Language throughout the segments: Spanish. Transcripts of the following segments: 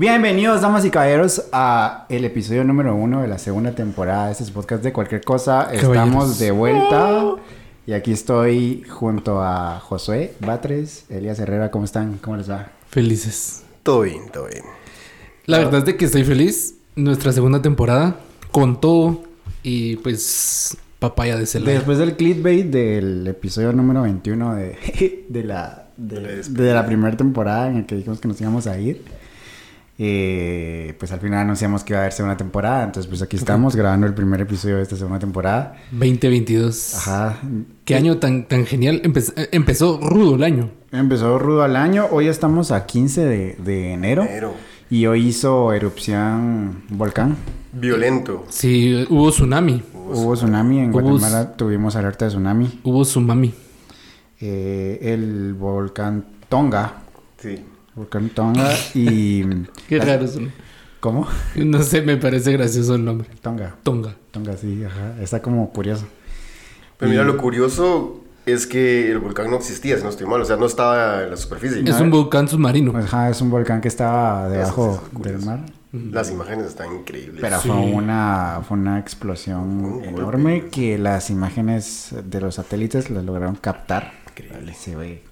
Bienvenidos, damas y caballeros, a el episodio número uno de la segunda temporada de este podcast de cualquier cosa. Estamos Caballeros. de vuelta y aquí estoy junto a Josué Batres, Elías Herrera. ¿Cómo están? ¿Cómo les va? Felices. Todo bien, todo bien. La verdad es de que estoy feliz. Nuestra segunda temporada con todo y pues papaya de Celaya. Después del clickbait del episodio número 21 de, de la, de, De la primera temporada en el que dijimos que nos íbamos a ir, eh, pues al final anunciamos que iba a haber segunda temporada. Entonces, pues aquí estamos grabando el primer episodio de esta segunda temporada. 2022. Ajá. Qué año tan, tan genial. Empe- empezó rudo el año. Empezó rudo al año. Hoy estamos a 15 de, de enero. Enero. Y hoy hizo erupción volcán. Violento. Sí, hubo tsunami. Hubo tsunami en Hubo Guatemala. Tuvimos alerta de tsunami. Hubo tsunami. Eh, el volcán Tonga. Sí. Volcán Tonga y... Qué las- raro es. ¿no? ¿Cómo? No sé, me parece gracioso el nombre. Tonga. Tonga. Tonga, sí, ajá. Está como curioso. Pero mira, lo curioso es que el volcán no existía, si no estoy mal. O sea, no estaba en la superficie. Es un volcán submarino. Ajá, es un volcán que estaba debajo es del mar. Las imágenes están increíbles. Pero Sí. fue una, fue una explosión enorme que las imágenes de los satélites las lograron captar. Increíble. Se ve.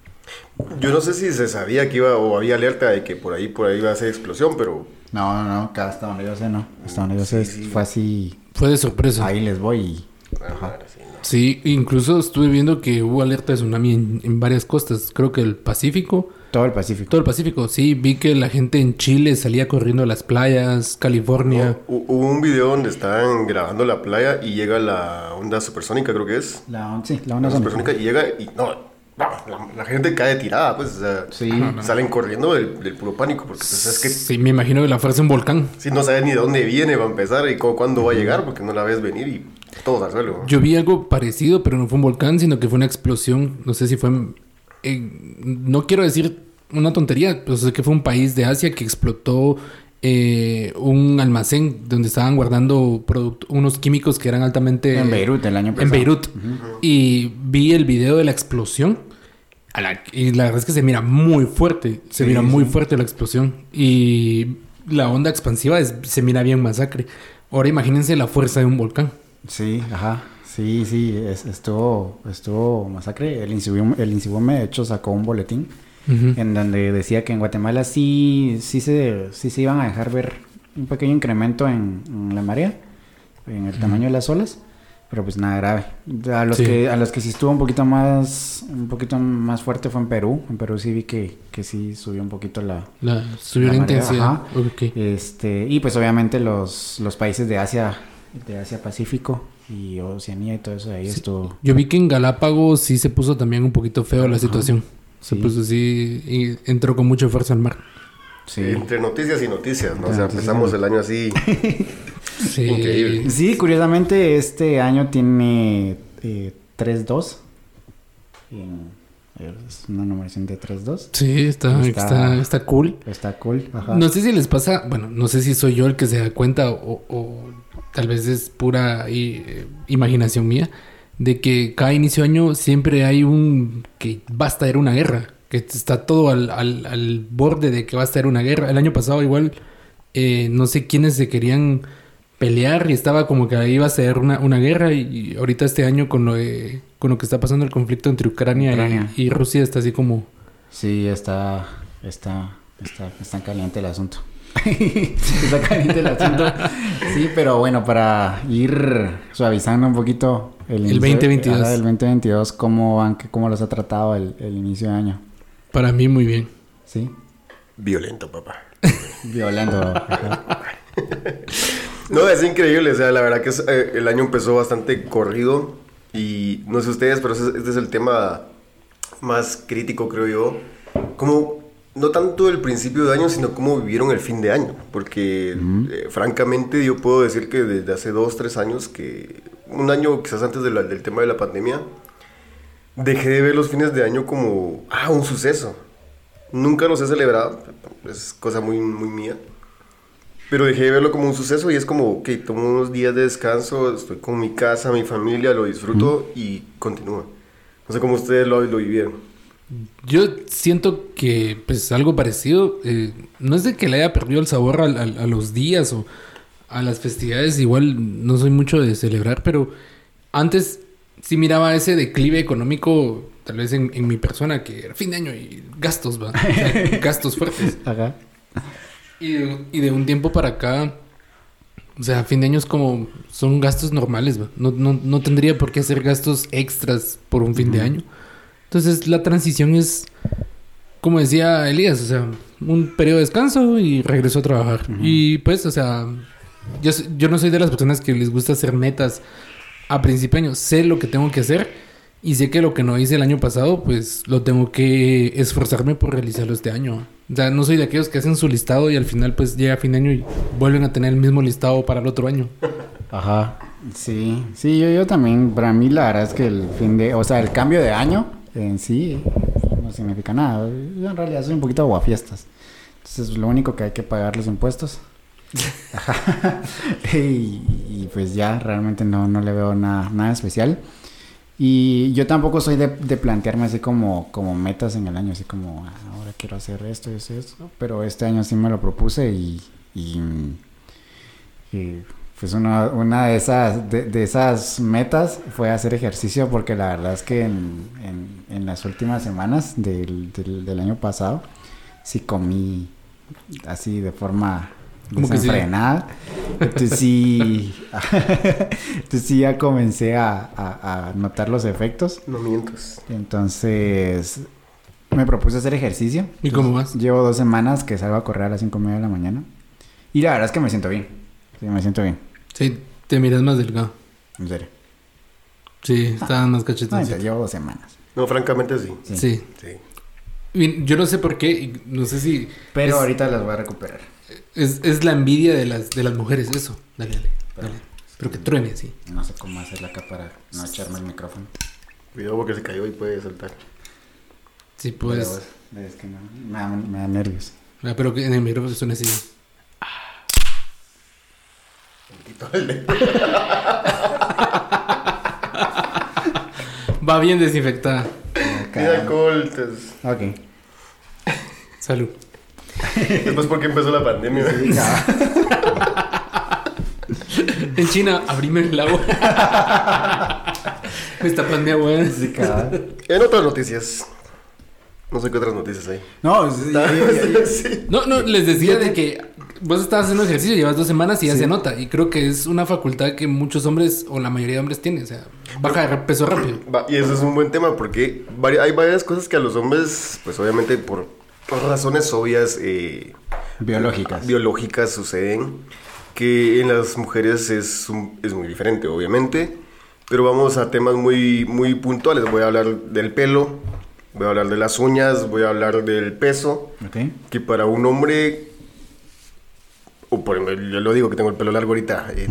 Yo no sé si se sabía que iba o había alerta de que por ahí, por ahí iba a ser explosión, pero No, no, no, hasta donde yo sé, no. Hasta donde yo Sí, sé, sí. fue así. Fue de sorpresa. Ahí les voy y. ah, madre, sí, incluso estuve viendo que hubo alerta de tsunami en, en varias costas. Creo que el Pacífico. Todo el Pacífico. Todo el Pacífico. Sí, vi que la gente en Chile salía corriendo a las playas, California. Hu- Hubo un video donde estaban grabando la playa y llega la onda supersónica, creo que es. La, sí, la onda La sónica. supersónica y llega y no, la, la gente cae tirada, pues, o sea, Sí. salen corriendo del, del puro pánico, porque pues, es que Sí, me imagino que la fuerza un volcán. si no sabes ni de dónde viene va a empezar y cu- cuándo va a llegar, porque no la ves venir y todos al suelo. Yo vi algo parecido, pero no fue un volcán, sino que fue una explosión. No sé si fue... en- en- no quiero decir una tontería, pero sé que fue un país de Asia que explotó eh, un almacén donde estaban guardando unos químicos que eran altamente... En Beirut el año pasado. En Beirut. Y vi el video de la explosión. A la- y la verdad es que se mira muy fuerte. Se Sí, mira muy sí. fuerte la explosión. Y la onda expansiva es- se mira bien masacre. Ahora imagínense la fuerza de un volcán. Sí, ajá. Sí, sí, es- estuvo, estuvo masacre. El Insibume, el Insibume, de hecho, sacó un boletín en donde decía que en Guatemala sí, sí, se, sí se iban a dejar ver un pequeño incremento en, en la marea, en el tamaño de las olas, pero pues nada grave. A los, Sí. que, a los que sí estuvo un poquito más, un poquito más fuerte fue en Perú. En Perú sí vi que, que sí subió un poquito la, La, subió la, intensidad. Este, y pues obviamente los, los países de Asia, de Asia Pacífico y Oceanía y todo eso de ahí Sí. estuvo. Yo vi que en Galápagos sí se puso también un poquito feo la Ajá. situación. Se Sí. puso así y entró con mucha fuerza al mar. Sí. Entre noticias y noticias, ¿no? Entre o sea, noticias empezamos el año así. Sí. Increíble. Sí, curiosamente este año tiene eh, 3-2. En- Es una numeración de 3-2. Sí, está, Está- está, está cool. Está cool. Ajá. No sé si les pasa, bueno, no sé si soy yo el que se da cuenta o, o tal vez es pura i- eh, imaginación mía, de que cada inicio de año siempre hay un que va a estallar una guerra, que está todo al, al- al borde de que va a estallar una guerra. El año pasado igual, eh, no sé quiénes se querían pelear y estaba como que iba a ser una, una guerra y, ahorita este año con lo, de- con lo que está pasando el conflicto entre Ucrania, y- Ucrania. Y, Rusia está así como... Sí, está, está, está, está caliente el asunto. está caliente el asunto. Sí, pero bueno, para ir suavizando un poquito el, El inicio- 2022. ajá, el 2022, ¿cómo, van, cómo los ha tratado el, el inicio de año? Para mí muy bien. Sí, Violento, papá. violento. No, es increíble, o sea, la verdad que es, eh, el año empezó bastante corrido y no sé ustedes, pero este es el tema más crítico, creo yo. Como, no tanto el principio de año, sino cómo vivieron el fin de año. Porque, eh, francamente, yo puedo decir que desde hace dos, tres años, que un año quizás antes de la- del tema de la pandemia, dejé de ver los fines de año como, ah, un suceso. Nunca los he celebrado, es cosa muy, muy mía. Pero dejé de verlo como un suceso y es como, que tomo unos días de descanso, estoy con mi casa, mi familia, lo disfruto y continúa. No sé cómo ustedes lo, lo vivieron. Yo siento que, pues, algo parecido. eh, no es de que le haya perdido el sabor al- al- a, los días o a las festividades. Igual no soy mucho de celebrar, pero antes sí miraba ese declive económico, tal vez en, en mi persona, que era fin de año y gastos, ¿va? O sea, gastos fuertes. Ajá. Y de, y de un tiempo para acá, o sea, fin de año es como, son gastos normales. No, no, no tendría por qué hacer gastos extras por un fin de año. Entonces la transición es, como decía Elías, o sea, un periodo de descanso y regreso a trabajar. Y pues, o sea, yo, yo no soy de las personas que les gusta hacer metas a principio año. Sé lo que tengo que hacer y sé que lo que no hice el año pasado, pues lo tengo que esforzarme por realizarlo este año. O sea, no soy de aquellos que hacen su listado y al final pues llega fin de año y vuelven a tener el mismo listado para el otro año. Ajá. Sí, sí, yo, yo también, para mí la verdad es que el fin de, o sea, el cambio de año en sí no significa nada. Yo en realidad soy un poquito aguafiestas. Entonces lo único que hay que pagar los impuestos. Ajá. y, y, pues ya, realmente no, no le veo nada, nada especial. Y yo tampoco soy de, plantearme así como, como metas en el año, así como "Ah, ahora quiero hacer esto y eso esto. Pero este año sí me lo propuse y, pues una, una de esas de, esas metas fue hacer ejercicio porque la verdad es que en, en, las últimas semanas del, del año pasado sí comí así de forma ¿Cómo que sí? Entonces sí, entonces sí ya comencé a, a, a notar los efectos. No mientas. Entonces me propuse hacer ejercicio. ¿Y cómo vas? Llevo dos semanas que salgo a correr a las cinco y media de la mañana. Y la verdad es que me siento bien. Sí, me siento bien. Sí, te miras más delgado. En serio. Sí, estaban más No, cachetoncitos. entonces llevo dos semanas. No, francamente sí. Sí. Sí. Sí. Yo no sé por qué, y no sé si Pero Es- ahorita las voy a recuperar. Es, es la envidia de las, de las mujeres, eso. Dale, dale, dale. Pero que truene, sí. No sé cómo hacerla acá para no echarme el micrófono. Cuidado porque se cayó y puede saltar. Sí, pues. Pero es que no, me, da, me da nervios. Ah, Pero que en el micrófono suena así. Va bien desinfectada. Entonces- Ok. Salud. Después porque empezó la pandemia. Sí, ya. En China, abrime el agua. Esta pandemia, weón. Sí, cabal. En otras noticias. No sé qué otras noticias hay. No, sí, ya- ya- ya- Sí. No, no, les decía de que vos estabas haciendo ejercicio, llevas dos semanas y ya Sí. se nota. Y creo que es una facultad que muchos hombres, o la mayoría de hombres, tienen. O sea, baja de peso rápido. Y eso es un buen tema porque hay varias cosas que a los hombres, pues obviamente por, por razones obvias eh, Biológicas. biológicas suceden, que en las mujeres es, un- es muy diferente, obviamente. Pero vamos a temas muy, muy puntuales. Voy a hablar del pelo, voy a hablar de las uñas, voy a hablar del peso. ok. Que para un hombre, o por yo lo digo que tengo el pelo largo ahorita, eh,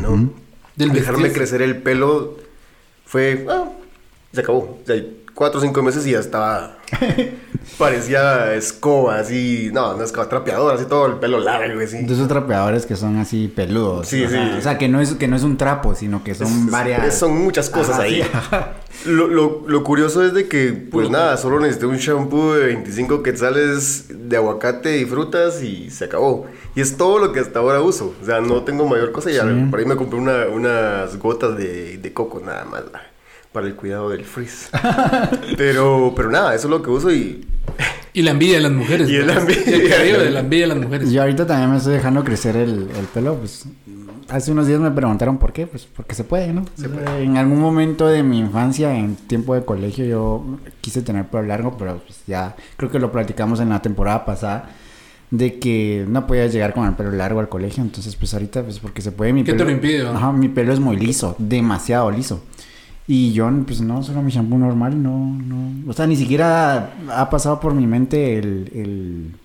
Dejarme crecer el pelo fue, ah, se acabó. O sea, cuatro o cinco meses y ya estaba, parecía escoba, así, no, no escoba, trapeador, así todo el pelo largo, así. De esos trapeadores que son así peludos. Sí, o sea, sí. O sea, que no es, que no es un trapo, sino que son Es- varias. Son muchas cosas Ajá, ahí. sí. Lo, lo- lo curioso es de que, pues Puro nada, solo necesité un shampoo de 25 quetzales de aguacate y frutas y se acabó. Y es todo lo que hasta ahora uso. O sea, no tengo mayor cosa. Y Sí. por ahí me compré una- unas gotas de, de coco nada más para el cuidado del frizz. pero, pero nada, eso es lo que uso y Y la envidia de las mujeres. Y ¿no? la envidia. El de la envidia de las mujeres. Yo ahorita también me estoy dejando crecer el, el pelo, pues hace unos días me preguntaron por qué, pues porque se puede, ¿no? Se puede. En algún momento de mi infancia, en tiempo de colegio, yo quise tener pelo largo, pero pues ya creo que lo platicamos en la temporada pasada de que no podía llegar con el pelo largo al colegio, entonces pues ahorita pues porque se puede mi ¿Qué te pelo. lo impide, va? Ajá, mi pelo es muy liso, demasiado liso. Y yo, pues no, solo mi shampoo normal, no, no. O sea, ni siquiera ha pasado por mi mente el, el,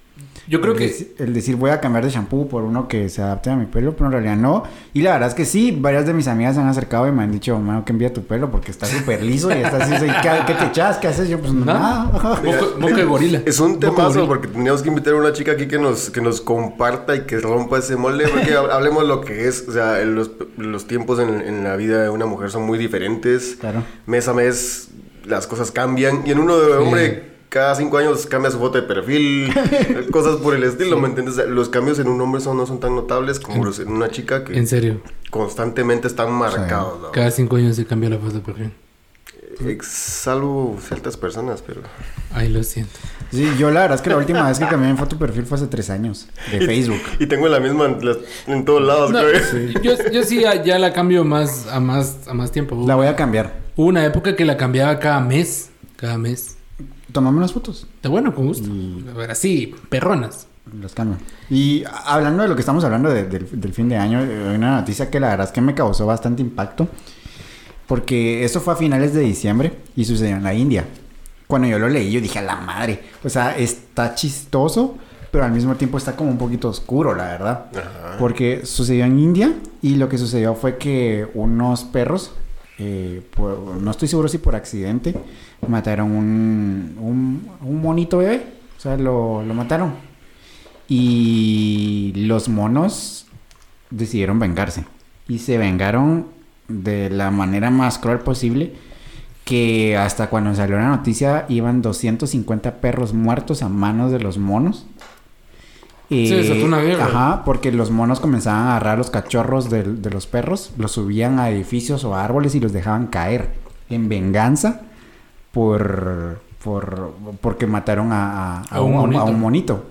Yo creo el que el decir voy a cambiar de shampoo por uno que se adapte a mi pelo, pero en realidad no. Y la verdad es que sí, varias de mis amigas se han acercado y me han dicho, mano, que envía tu pelo porque está súper liso y está así, ¿qué, qué te echas? ¿Qué haces? Yo, pues Nada. nada. Moco, de gorila. Es un temazo porque tendríamos que invitar a una chica aquí que nos, que nos comparta y que rompa ese molde. Porque hab- hablemos lo que es. O sea, los, los tiempos en, en la vida de una mujer son muy diferentes. Claro. Mes a mes las cosas cambian. Y en uno de Sí. Cada cinco años cambia su foto de perfil, cosas por el estilo, ¿me entiendes? Los cambios en un hombre son, no son tan notables como los en una chica que En serio. constantemente están marcados. ¿no? Cada cinco años se cambia la foto de perfil. Eh, Salvo ciertas personas, pero... Ay, lo siento. Sí, yo la verdad es que la última vez que cambié mi foto de perfil fue hace tres años. De Facebook. Y tengo la misma en, las- en todos lados, No, creo. yo, yo sí ya, ya la cambio más a más a más tiempo. La voy a cambiar. Hubo una época que la cambiaba cada mes. Cada mes. Tomame unas fotos. Está bueno, con gusto. Y- A ver, así, perronas. Los cambio. Y hablando de lo que estamos hablando de- del, del fin de año, hay una noticia que la verdad es que me causó bastante impacto. Porque eso fue a finales de diciembre y sucedió en la India. Cuando yo lo leí, yo dije, a la madre. O sea, está chistoso, pero al mismo tiempo está como un poquito oscuro, la verdad. Ajá. Porque sucedió en India y lo que sucedió fue que unos perros, eh, no estoy seguro si por accidente, mataron un, un, un monito bebé. O sea, lo, lo mataron. Y los monos decidieron vengarse. Y se vengaron de la manera más cruel posible. Que hasta cuando salió la noticia iban 250 perros muertos a manos de los monos. Desató una guerra. Ajá, porque los monos comenzaban a agarrar los cachorros del- de, los perros, los subían a edificios o a árboles y los dejaban caer en venganza por, por porque mataron a, a- a A un un, a monito. un monito.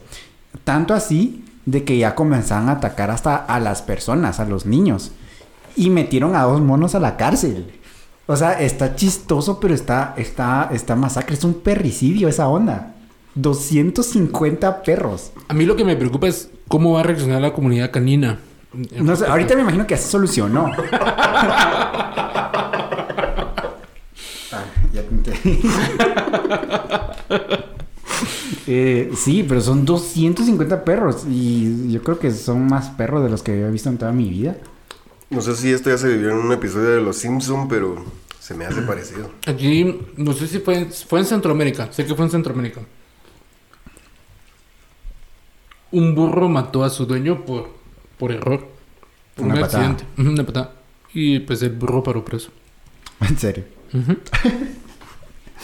Tanto así de que ya comenzaban a atacar hasta a las personas, a los niños. Y metieron a dos monos a la cárcel. O sea, está chistoso, pero está, está, está masacre. Es un perricidio esa onda. 250 perros. A mí lo que me preocupa es cómo va a reaccionar la comunidad canina. No sé, ahorita me imagino que así solucionó. Ah, ya. Eh, sí, pero son 250 perros. Y yo creo que son más perros de los que había visto en toda mi vida. No sé si esto ya se vivió en un episodio de Los Simpson, pero se me hace parecido. Aquí, no sé si fue, en- fue en Centroamérica. Sé que fue en Centroamérica. Un burro mató a su dueño por, por error. Por Una un patada. accidente. Una patada. Y pues el burro paró preso. En serio. Ujú.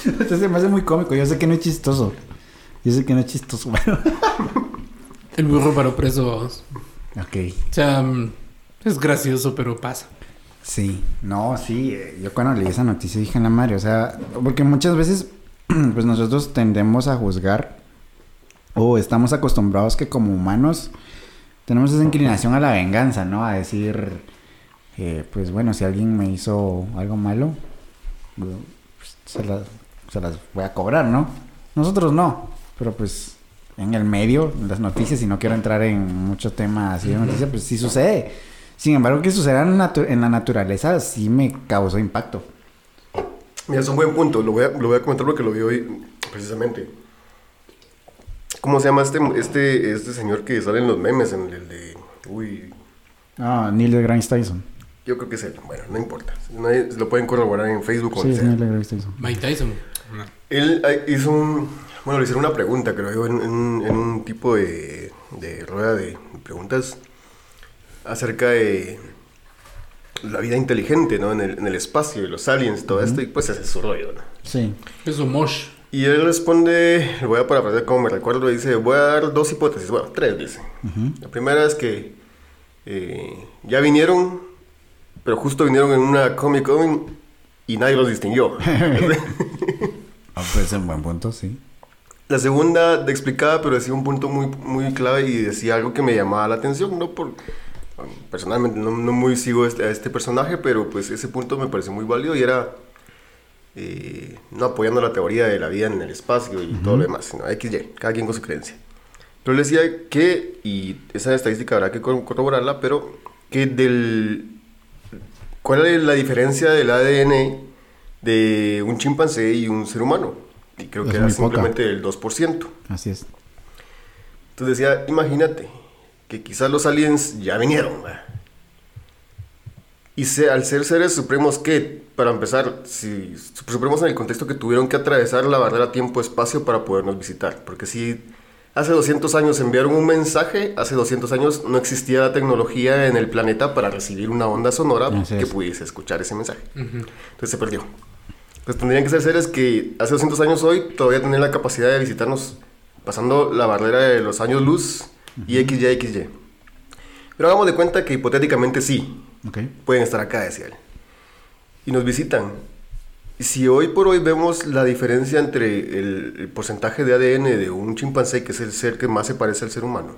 Esto se me hace muy cómico. Yo sé que no es chistoso. Yo sé que no es chistoso. El burro paró preso. ok. O sea, mm, es gracioso, pero pasa. Sí, no, sí, eh, yo cuando leí esa noticia dije, la madre, o sea, porque muchas veces, pues nosotros tendemos a juzgar o estamos acostumbrados que como humanos tenemos esa inclinación a la venganza, ¿no? A decir, eh, pues bueno, si alguien me hizo algo malo, pues, se, las, se las voy a cobrar, ¿no? Nosotros no, pero pues en el medio, en las noticias, y no quiero entrar en mucho tema así de noticias, pues sí sucede. Sin embargo, que suceda en, la natu- en la naturaleza sí me causó impacto. Mira, es un buen punto. Lo voy a, lo voy a comentar porque lo vi hoy precisamente. ¿Cómo se llama este, este, este señor que sale en los memes? En el de... Uy, Ah, Neil deGrasse Tyson. yo creo que es él. Bueno, no importa. Nadie- lo pueden corroborar en Facebook o Sí, es. Neil deGrasse Tyson. Mike Tyson. No. Él eh, hizo un... Bueno, le hicieron una pregunta, creo yo, en, en un- en un tipo de, de rueda de preguntas acerca de la vida inteligente, ¿no? En el, en el espacio y los aliens y todo esto, y pues ese es su rollo, ¿no? Sí. Eso, Mosh. Y él responde, le voy a parafrasear como me recuerdo, dice, voy a dar dos hipótesis, bueno, tres dice. La primera es que eh, ya vinieron, pero justo vinieron en una Comic Con y nadie los distinguió. Ah, pues es un buen punto, sí. La segunda de explicada, pero decía un punto muy, muy clave y decía algo que me llamaba la atención, no por... Personalmente no, no muy sigo este- a este personaje, pero pues ese punto me pareció muy válido y era eh, no apoyando la teoría de la vida en el espacio y todo lo demás, sino XY, cada quien con su creencia. Pero él decía que, y esa estadística habrá que cor- corroborarla, pero que del... ¿Cuál es la diferencia del ADN de un chimpancé y un ser humano? Y creo Es que era muy poca. simplemente el 2%. Así es. Entonces decía, imagínate que quizás los aliens ya vinieron. ¿verdad? Y se- al ser seres supremos que, para empezar, si supremos en el contexto que tuvieron que atravesar la barrera tiempo-espacio para podernos visitar. Porque si hace 200 años enviaron un mensaje, hace 200 años no existía la tecnología en el planeta para recibir una onda sonora que es. pudiese escuchar ese mensaje. Entonces se perdió. pues tendrían que ser seres que hace 200 años hoy todavía tenían la capacidad de visitarnos pasando la barrera de los años luz y XY, XY. Pero hagamos de cuenta que hipotéticamente sí, Ok. pueden estar acá, decía él. Y nos visitan. Si hoy por hoy vemos la diferencia entre el, el porcentaje de ADN de un chimpancé, que es el ser que más se parece al ser humano,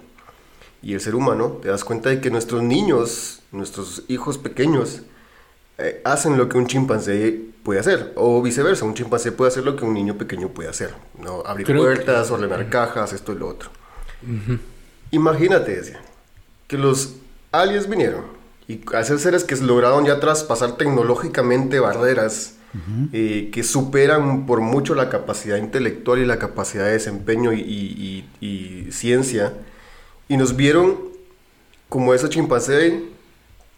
y el ser humano, te das cuenta de que nuestros niños, nuestros hijos pequeños, eh, hacen lo que un chimpancé puede hacer, o viceversa, un chimpancé puede hacer lo que un niño pequeño puede hacer, ¿no? abrir Creo que- puertas, ordenar cajas, esto y lo otro. Imagínate, decía, que los aliens vinieron y a ser seres que lograron ya traspasar tecnológicamente barreras eh, que superan por mucho la capacidad intelectual y la capacidad de desempeño y, y- y- y ciencia, y nos vieron como ese chimpancé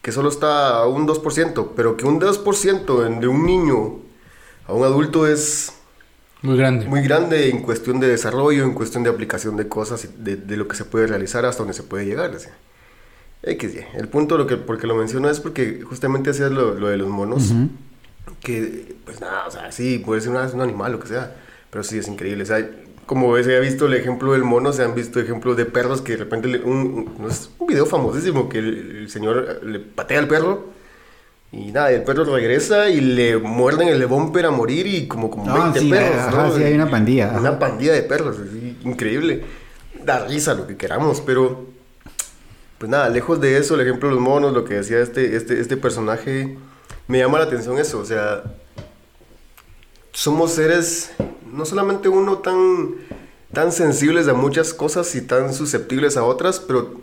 que solo está a un 2%, pero que un 2% en- de un niño a un adulto es Muy grande. muy grande en cuestión de desarrollo, en cuestión de aplicación de cosas, de, de lo que se puede realizar hasta donde se puede llegar. decía. XY. El punto lo que, porque lo menciono es porque justamente hacías lo, lo de los monos, Ujú. que pues nada, o sea, sí, puede ser una- un animal, lo que sea, pero sí es increíble. O sea, como se ha visto el ejemplo del mono, se han visto ejemplos de perros que de repente, le- un, un- es un video famosísimo que el, el señor le patea al perro. Y nada, el perro regresa y le muerden el bumper a morir y como, como Ah, 20 sí, perros. ajá, ¿no? sí, hay una pandilla, ajá. Una pandilla de perros, así, increíble. Da risa lo que queramos, pero pues nada, lejos de eso, el ejemplo de los monos, lo que decía este, este, este personaje, me llama la atención eso, o sea, somos seres, no solamente uno tan, tan sensibles a muchas cosas y tan susceptibles a otras, pero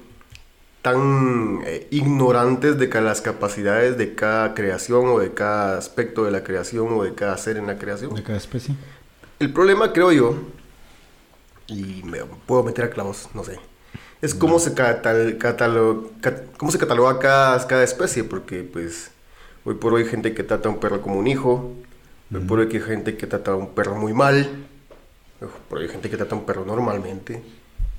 tan eh, ignorantes de las capacidades de cada creación o de cada aspecto de la creación o de cada ser en la creación. De cada especie. El problema, creo yo, y me puedo meter a clavos, no sé, es cómo se, catal- catalo- cat- cómo se cataloga cada, cada especie, porque pues hoy por hoy hay gente que trata a un perro como un hijo, hoy por hoy hay gente que trata a un perro muy mal, hoy por hoy hay gente que trata a un perro normalmente,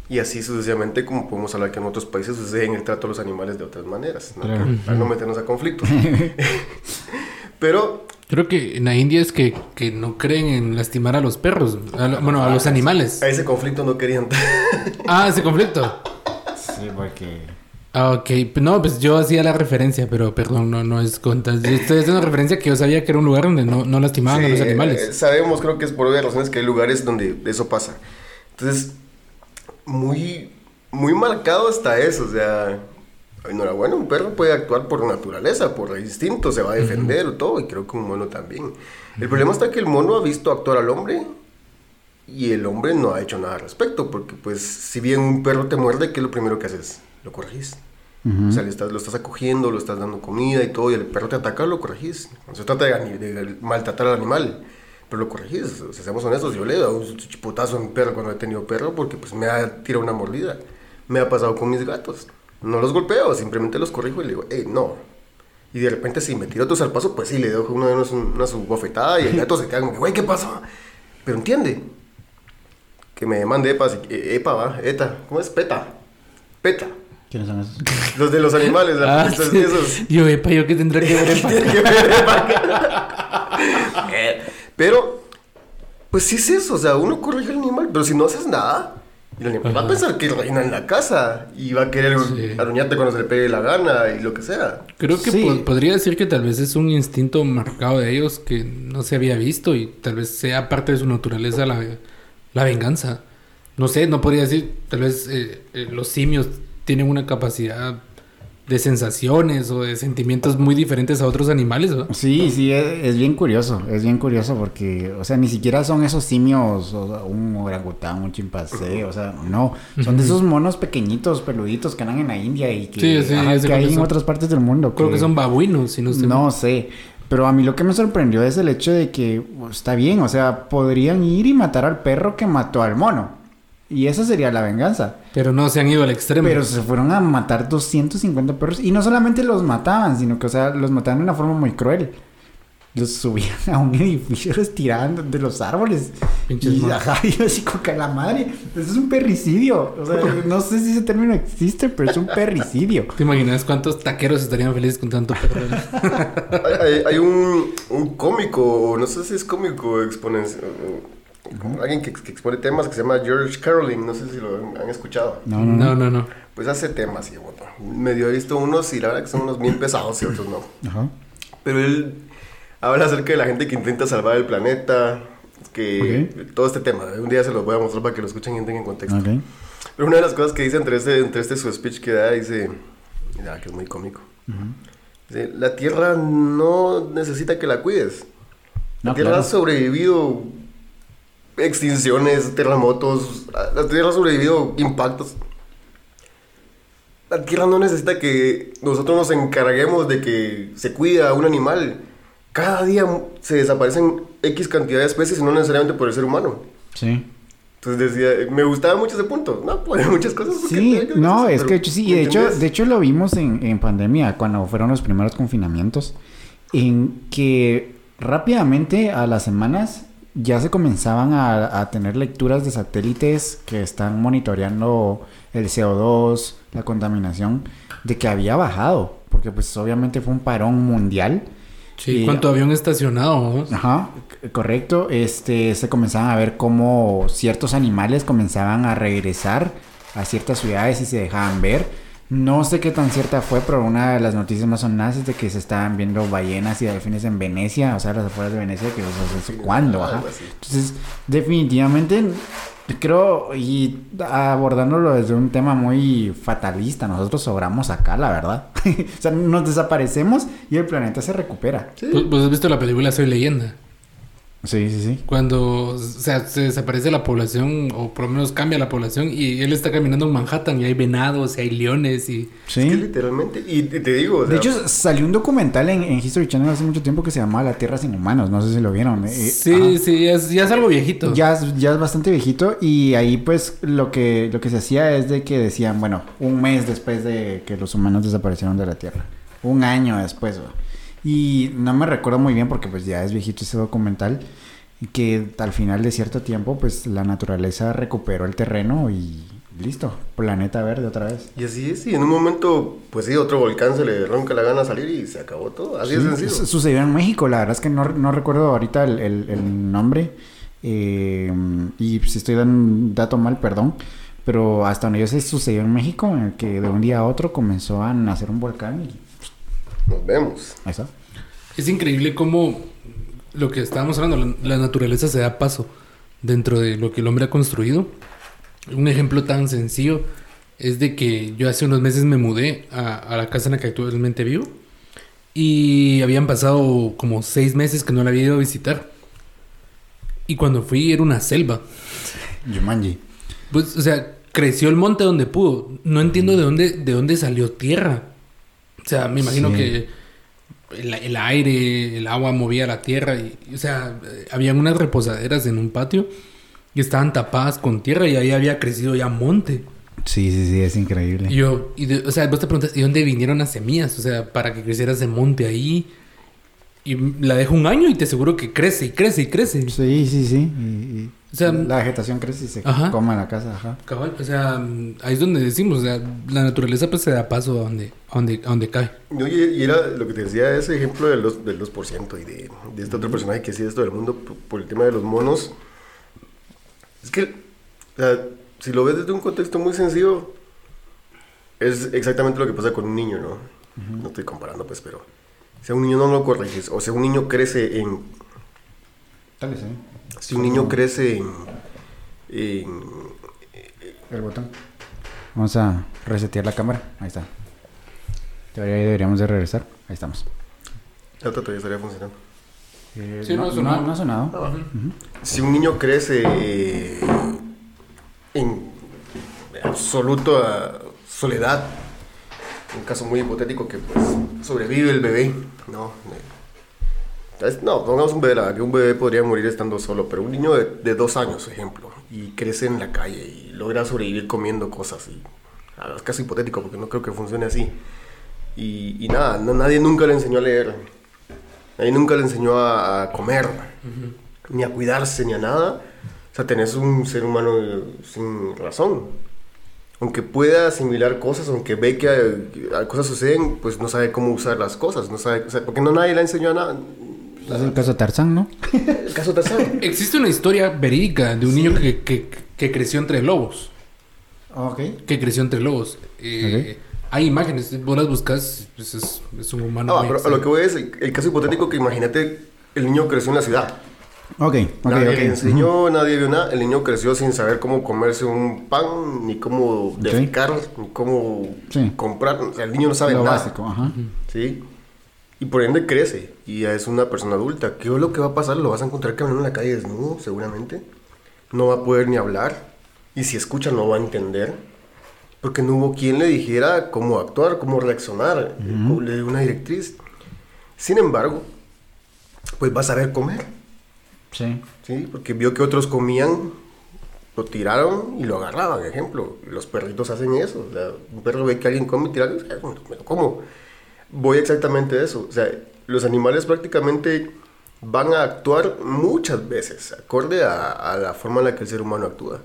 y así sucesivamente como podemos hablar que en otros países sucede en el trato a los animales de otras maneras, ¿no? Claro. para no meternos a conflictos. Pero Creo que en la India es que, que no creen en lastimar a los perros. a lo- bueno, a los animales. a ese conflicto no querían... Ah, ese conflicto. Sí, porque... Ah, ok. No, pues yo hacía la referencia, pero perdón, no, no es conta. Yo estoy haciendo referencia que yo sabía que era un lugar donde no, no lastimaban a los eh, animales. sabemos, creo que es por obvias razones que hay lugares donde eso pasa. Entonces, muy, muy marcado está eso. O sea, enhorabuena, un perro puede actuar por naturaleza, por instinto, se va a defender o todo, y creo que un mono también. El problema está que el mono ha visto actuar al hombre y el hombre no ha hecho nada al respecto, porque pues si bien un perro te muerde, ¿qué es lo primero que haces? Lo corregís. Ujú. O sea, le estás, lo estás acogiendo, lo estás dando comida y todo, y el perro te ataca, lo corregís. No se trata de, de maltratar al animal, pero lo corregís. O sea, seamos honestos, yo le he dado un chiputazo a mi perro cuando he tenido perro porque pues me ha tirado una mordida. Me ha pasado con mis gatos. No los golpeo, simplemente los corrijo y le digo, hey, no. Y de repente si me tiro otro zarpazo, pues sí, le doy una, una, una su bofetada y el gato se queda como güey, ¿qué pasó? Pero entiende. Que me mande EPA, eh, EPA, va, ETA, ¿cómo es? PETA. PETA. ¿Quiénes son esos? Los de los animales, Ah, esos, esos. Yo, epa, yo que tendré que ver, epa. Que ver, eh, Pero, pues sí es eso, o sea, uno corrige al animal, pero si no haces nada, el animal va a pensar que reina en la casa y va a querer Sí. aruñarte cuando se le pegue la gana y lo que sea. Creo que Sí. po- podría decir que tal vez es un instinto marcado de ellos que no se había visto y tal vez sea parte de su naturaleza la, la venganza. No sé, no podría decir, tal vez eh, eh, los simios tienen una capacidad de sensaciones o de sentimientos muy diferentes a otros animales, ¿no? Sí, sí, es, es bien curioso, es bien curioso porque, o sea, ni siquiera son esos simios, o sea, un orangután, un chimpancé, o sea, no, son de esos monos pequeñitos, peluditos que andan en la India y que, Sí, sí, ajá, ya sé que hay en otras partes del mundo. Creo que son babuinos, si no estoy. No sé, pero a mí lo que me sorprendió es el hecho de que está bien, o sea, podrían ir y matar al perro que mató al mono. Y esa sería la venganza. Pero no se han ido al extremo. Pero se fueron a matar 250 perros y no solamente los mataban, sino que, o sea, los mataban de una forma muy cruel. los subían a un edificio, los tiraban de los árboles. Pinches y, ajá, y así con la madre, eso es un perricidio. O sea, no sé si ese término existe, pero es un perricidio. ¿Te imaginas cuántos taqueros estarían felices con tanto perro? Hay, hay- hay un, un cómico, no sé si es cómico, exponen- o- alguien que, que expone temas que se llama George Carlin, no sé si lo han, han escuchado. No, no, no. No, no, no. Pues hace temas y bueno, medio he visto unos y la verdad que son unos bien pesados y otros no. Ajá. Pero él habla acerca de la gente que intenta salvar el planeta, que todo este tema. Un día se los voy a mostrar para que lo escuchen y entren en contexto. Ok. Pero una de las cosas que dice entre este, entre este su speech que da, dice, mira, que es muy cómico. Dice, la Tierra no necesita que la cuides. La No, Tierra claro. ha sobrevivido extinciones, terremotos, la Tierra ha sobrevivido impactos. La Tierra no necesita que nosotros nos encarguemos de que se cuida un animal. Cada día se desaparecen X cantidad de especies y no necesariamente por el ser humano. Sí. Entonces decía, me gustaba mucho ese punto. No, pues muchas cosas. Sí, no, es que de pero, hecho sí, y de hecho, de hecho lo vimos en, en pandemia, cuando fueron los primeros confinamientos, en que rápidamente a las semanas ya se comenzaban a, a tener lecturas de satélites que están monitoreando el CO2, la contaminación, de que había bajado, porque pues obviamente fue un parón mundial. Sí, Y- ¿cuánto avión estacionado? Ajá, correcto. Este, se comenzaban a ver cómo ciertos animales comenzaban a regresar a ciertas ciudades y se dejaban ver. No sé qué tan cierta fue, pero una de las noticias más sonadas es de que se estaban viendo ballenas y delfines en Venecia, o sea, las afueras de Venecia, que o sea, ¿eso ¿cuándo? Ajá. Entonces, definitivamente, creo, y abordándolo desde un tema muy fatalista, nosotros sobramos acá, la verdad. o sea, nos desaparecemos y el planeta se recupera. Pues, pues has visto la película Soy Leyenda. Sí, sí, sí. Cuando o sea, se desaparece la población, o por lo menos cambia la población, y él está caminando en Manhattan y hay venados y hay leones y... Sí. Es que literalmente, y te te digo, o sea, De hecho, salió un documental en, en History Channel hace mucho tiempo que se llamaba La Tierra sin Humanos. No sé si lo vieron. eh, sí, ajá. sí, ya es, ya es algo viejito. Ya es, ya es bastante viejito y ahí pues lo que, lo que se hacía es de que decían, bueno, un mes después de que los humanos desaparecieron de la Tierra. Un año después. güey. Y no me recuerdo muy bien porque pues ya es viejito ese documental. Que al final de cierto tiempo pues la naturaleza recuperó el terreno y listo. Planeta verde otra vez. y así es, y en un momento, pues sí, otro volcán se le ronca la gana salir y se acabó todo. Así Sí, sencillo. su- Sucedió en México, la verdad es que no, no recuerdo ahorita el, el- el nombre. eh, y si estoy dando un dato mal, perdón. Pero hasta donde yo sé, sucedió en México, en el que de un día a otro comenzó a nacer un volcán y Nos vemos. ahí está. Es increíble cómo lo que estábamos hablando, la, la naturaleza se da paso dentro de lo que el hombre ha construido. Un ejemplo tan sencillo es de que yo hace unos meses me mudé a, a la casa en la que actualmente vivo y habían pasado como seis meses que no la había ido a visitar. Y cuando fui era una selva. Yumanji. Pues, o sea, creció el monte donde pudo. No entiendo de dónde, de dónde salió tierra. O sea, me imagino Sí. que el, el aire, el agua movía la tierra. Y, o sea, eh, habían unas reposaderas en un patio y estaban tapadas con tierra y ahí había crecido ya monte. Sí, sí, sí, es Y increíble. yo, y de- o sea, vos te preguntas, ¿y dónde vinieron las semillas? O sea, para que creciera ese monte ahí. Y la dejo un año y te aseguro que crece y crece y crece. Sí, sí, sí. Y, y O sea, la vegetación crece y se Ajá. come la casa, ajá. Cabal, o sea, ahí es donde decimos, o sea, la naturaleza pues se da paso a donde, a donde, a donde cae. Y Oye, y era lo que te decía, ese ejemplo del 2%, del 2% y de, de este otro personaje que hacía esto del mundo por, por el tema de los monos. Es que, o sea, si lo ves desde un contexto muy sencillo, es exactamente lo que pasa con un niño, ¿no? No estoy comparando, pues, pero si a un niño no lo corriges, o si un niño crece en. Tal vez, ¿eh? Si un niño crece en. en El botón. Vamos a resetear la cámara. Ahí está. Debería- deberíamos de regresar. Ahí estamos. la otra todavía estaría funcionando. Eh, Sí, no ha sonado. No, ha sonado. Si un niño crece eh, en absoluta soledad, un caso muy hipotético que pues sobrevive el bebé, no, no, pongamos un bebé, la que un bebé podría morir estando solo, pero un niño de, de dos años, ejemplo, y crece en la calle y logra sobrevivir comiendo cosas, y es caso hipotético porque no creo que funcione así, y, y nada, no- nadie nunca le enseñó a leer. Ahí nunca le enseñó a, a comer, ni a cuidarse, ni a nada. O sea, tenés un ser humano sin razón. Aunque pueda asimilar cosas, aunque ve que eh, cosas suceden, pues no sabe cómo usar las cosas. No sabe, o sea, porque no nadie le enseñó a nada. Es el caso de Tarzán, ¿no? El caso de Tarzán. Existe una historia verídica de un niño que, que, que creció entre lobos. ok. Que creció entre lobos. Eh, Hay imágenes, vos las buscas, pues es, es un humano. No, muy pero a lo que voy es el, el caso hipotético que imagínate, el niño creció en la ciudad. Ok, ok, nadie le enseñó, nadie vio nada. El niño creció sin saber cómo comerse un pan, ni cómo defecar, ni cómo Sí. comprar. O sea, el niño no sabe Lo nada. básico, ajá. ¿Sí? Y por ende crece y ya es una persona adulta. ¿Qué es lo que va a pasar? Lo vas a encontrar caminando en la calle desnudo, seguramente. No va a poder ni hablar. Y si escucha, no va a entender. Porque no hubo quien le dijera cómo actuar, cómo reaccionar. eh, Le dio una directriz. Sin embargo, pues va a saber comer. Sí. ¿sí? Porque vio que otros comían, lo tiraron y lo agarraban, ejemplo. Los perritos hacen eso. o sea, un perro ve que alguien come y tira, y dice, "Ah, me lo como. Voy exactamente a eso. O sea, los animales prácticamente van a actuar muchas veces, acorde a, a la forma en la que el ser humano actúa.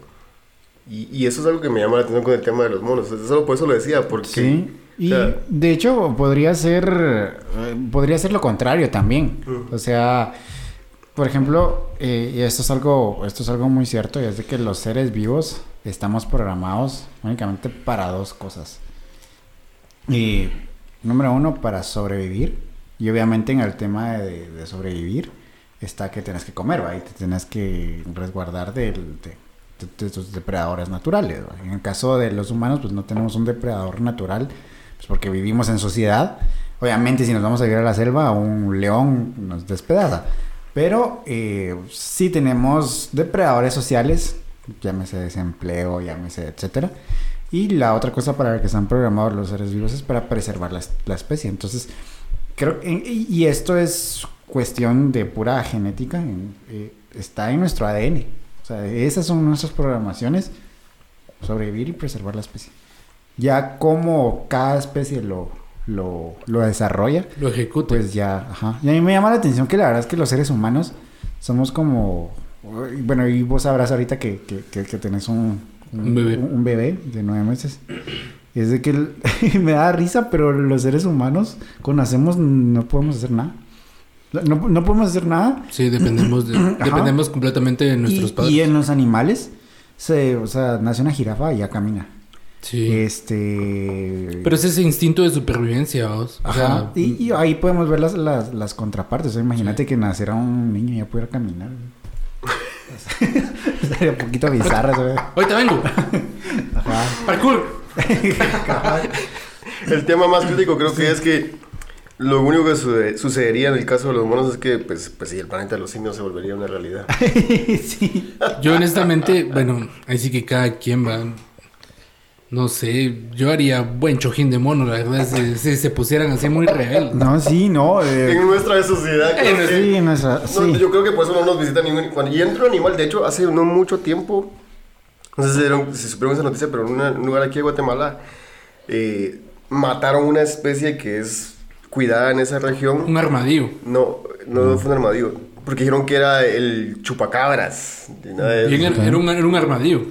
Y, y eso es algo que me llama la atención con el tema de los monos. O sea, Solo por eso lo decía, porque... Sí. Y o sea, de hecho podría ser eh, podría ser lo contrario también. O sea, por ejemplo, eh, y esto es algo esto es algo muy cierto y es de que los seres vivos estamos programados únicamente para dos cosas. Y número uno para sobrevivir y obviamente en el tema de, sobrevivir está que tienes que comer, ¿va? Y te tienes que resguardar de, de- tus depredadores naturales. En el caso de los humanos, pues no tenemos un depredador natural, pues porque vivimos en sociedad. Obviamente, si nos vamos a ir a la selva, un león nos despedaza. Pero eh, sí tenemos depredadores sociales, llámese desempleo, llámese etcétera. Y la otra cosa para la que están programados los seres vivos es para preservar la, la especie. Entonces, creo y, esto es cuestión de pura genética, en- eh, está en nuestro ADN. O sea, esas son nuestras programaciones, sobrevivir y preservar la especie. Ya como cada especie lo, lo, lo desarrolla, Lo ejecuta. pues ya, ajá. Y a mí me llama la atención que la verdad es que los seres humanos somos como, bueno, y vos sabrás ahorita que, que, que, que tenés un, Un bebé. un bebé de nueve meses. Y es de que el- me da risa, pero los seres humanos, cuando nacemos, no podemos hacer nada. No, no podemos hacer nada. Sí, dependemos, de- dependemos completamente de nuestros y, padres. y en los animales, se, o sea, nace una jirafa y ya camina. Sí. Este. Pero es ese instinto de supervivencia, vos. O Ajá. sea, y, y ahí podemos ver las, las, las contrapartes. O sea, imagínate que naciera un niño y ya pudiera caminar. Sería un poquito bizarro, ¿sabes? ahorita vengo. Ajá. Parkour. El tema más crítico creo que es que lo único que suce- sucedería en el caso de los monos es que, pues, pues sí, el planeta de los simios se volvería una realidad. sí. Yo honestamente, bueno, ahí sí que cada quien va. No sé, yo haría buen chojín de mono, la verdad, si, si se pusieran así muy rebeldes. No, sí, no. eh, En nuestra sociedad, creo que- sí, en nuestra. no, Sí. yo creo que por eso no nos visita ningún cuando- Y entra un animal, de hecho, hace no mucho tiempo, no sé si, dieron- si supieron esa noticia, pero en una- un lugar aquí de Guatemala, eh, mataron una especie que es cuidada en esa región. Un armadillo. No, no fue un armadillo. Porque dijeron que era el chupacabras. y nada de Bien, eso. era, era un, era un armadillo.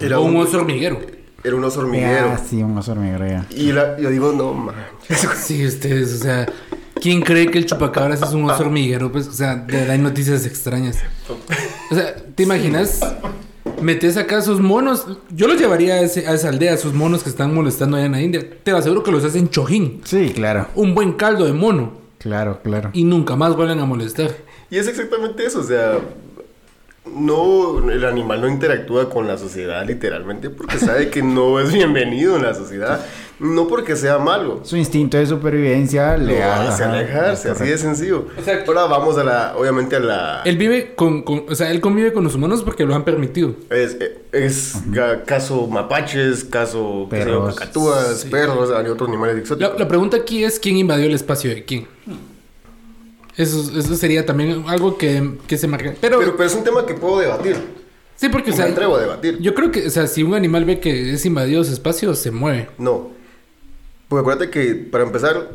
Era o un un- oso hormiguero. Era un oso hormiguero. Ah, sí, un oso hormiguero ya. Y la- yo digo, no, man. Sí, ustedes, o sea, ¿quién cree que el chupacabras es un oso hormiguero? Pues, o sea, de verdad hay noticias extrañas. O sea, ¿te imaginas? Metes acá a sus monos. Yo los llevaría a, ese- a esa aldea, a sus monos que están molestando allá en la India. Te aseguro que los hacen chojín. Sí, claro. Un buen caldo de mono. Claro, claro. Y nunca más vuelven a molestar. Y es exactamente eso, o sea, no, el animal no interactúa con la sociedad literalmente porque sabe que no es bienvenido en la sociedad, no porque sea malo. Su instinto de supervivencia Le hace alejarse, así de sencillo. Exacto. Ahora vamos a la, obviamente a la... Él vive con, con- o sea, él convive con los humanos porque lo han permitido. Es, es caso mapaches, caso Perros. cacatúas, Sí. perros, hay otros animales La, exóticos. la pregunta aquí es quién invadió el espacio de quién. Eso, eso sería también algo que, que se marca. Pero, Pero, pero es un tema que puedo debatir. sí, porque o Y sea, me atrevo a debatir. yo creo que, o sea, si un animal ve que es invadido su espacio, se mueve. No. Porque acuérdate que, para empezar,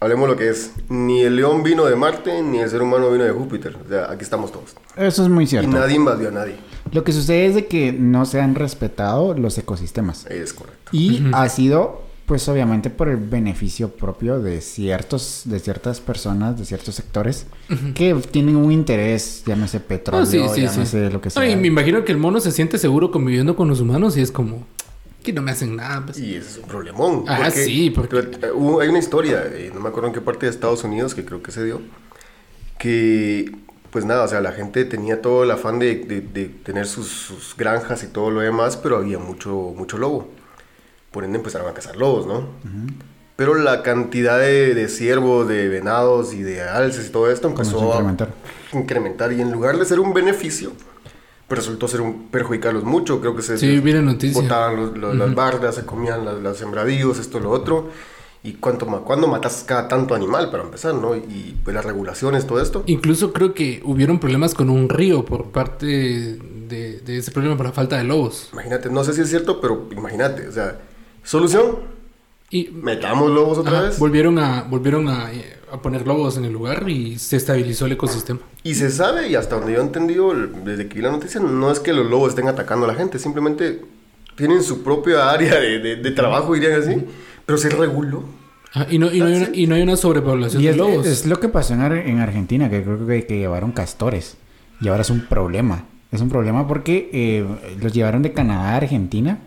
hablemos lo que es. Ni el león vino de Marte, ni el ser humano vino de Júpiter. O sea, aquí estamos todos. Eso es muy Y cierto. nadie invadió a nadie. Lo que sucede es de que no se han respetado los ecosistemas. Es correcto. Y ha sido, pues obviamente, por el beneficio propio de ciertos, de ciertas personas, de ciertos sectores, que tienen un interés, llámese petróleo, No, sí, sí, llámese sí. lo que sea. y me imagino que el mono se siente seguro conviviendo con los humanos y es como, que no me hacen nada. pues. Y ese es un problemón. Ah, sí, porque- pero, eh, hubo- hay una historia, eh, no me acuerdo en qué parte de Estados Unidos, que creo que se dio, que, pues nada, o sea, la gente tenía todo el afán de, de- de tener sus, sus granjas y todo lo demás, pero había mucho, mucho lobo. Por ende empezaron a cazar lobos, ¿no? Pero la cantidad de, de ciervos, de venados y de alces y todo esto empezó a incrementar. a incrementar. Y en lugar de ser un beneficio, pues resultó ser un perjudicarlos mucho. Creo que se Sí, botaban los- los- las bardas, se comían las, las sembradíos, esto, lo otro. ¿Y cuánto, cuándo matas cada tanto animal para empezar, no? Y pues las regulaciones, todo esto. Incluso creo que hubieron problemas con un río por parte de, de ese problema por la falta de lobos. Imagínate, no sé si es cierto, pero imagínate, o sea, solución, Y metamos lobos otra ajá, vez. volvieron, a, volvieron a, eh, a poner lobos en el lugar y se estabilizó el ecosistema. Y se sabe, y hasta donde yo he entendido, desde que vi la noticia, no es que los lobos estén atacando a la gente, simplemente tienen su propia área de, de- de trabajo, dirían así, pero se reguló. Ajá, y, no, y, no hay una, y no hay una sobrepoblación Y de es, lobos. es lo que pasó en, Ar- en Argentina, que creo que, que llevaron castores. Y ahora es un problema. Es un problema porque eh, los llevaron de Canadá a Argentina.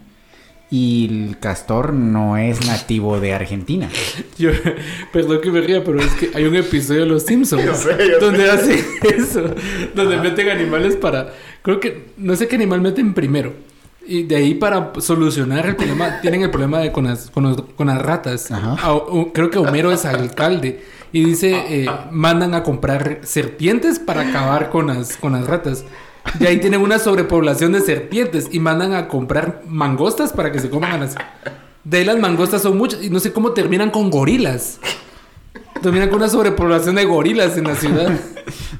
Y el castor no es nativo de Argentina. Yo, perdón que me ría, pero es que hay un episodio de Los Simpsons Yo sé, yo donde sé. hacen eso, donde meten animales para, creo que, no sé qué animal meten primero. Y de ahí para solucionar el problema, tienen el problema de con las, con los- con las ratas. Ajá. A- o- creo que Homero es alcalde y dice, eh, mandan a comprar serpientes para acabar con las, con las ratas. Y ahí tienen una sobrepoblación de serpientes y mandan a comprar mangostas para que se coman a las... De ahí las mangostas son muchas y no sé cómo terminan con gorilas. Terminan con una sobrepoblación de gorilas en la ciudad.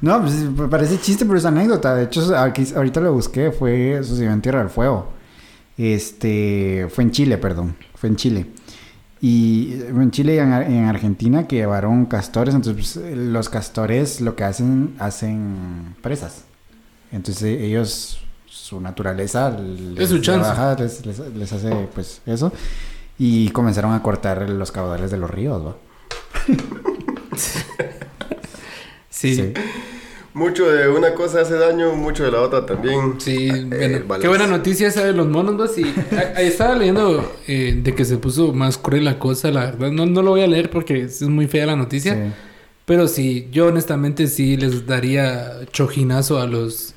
No, pues parece chiste, pero es anécdota. De hecho, aquí, ahorita lo busqué. Fue sucedió en Tierra del Fuego. Este. Fue en Chile, perdón. Fue en Chile. Y en Chile y en Argentina que llevaron castores. Entonces, pues, los castores lo que hacen, hacen presas. Entonces, ellos, su naturaleza les, Es su chance. baja, les, les- les hace, pues, eso. Y comenzaron a cortar los caudales de los ríos, ¿va? Sí. Sí. Sí, Mucho de una cosa hace daño, mucho de la otra también. bueno, balance. qué buena noticia esa de los monos, ¿no? Sí, ahí estaba leyendo eh, de que se puso más cruel la cosa, la verdad. No, no lo voy a leer porque es muy fea la noticia. Sí. Pero sí, yo honestamente sí les daría chojinazo a los,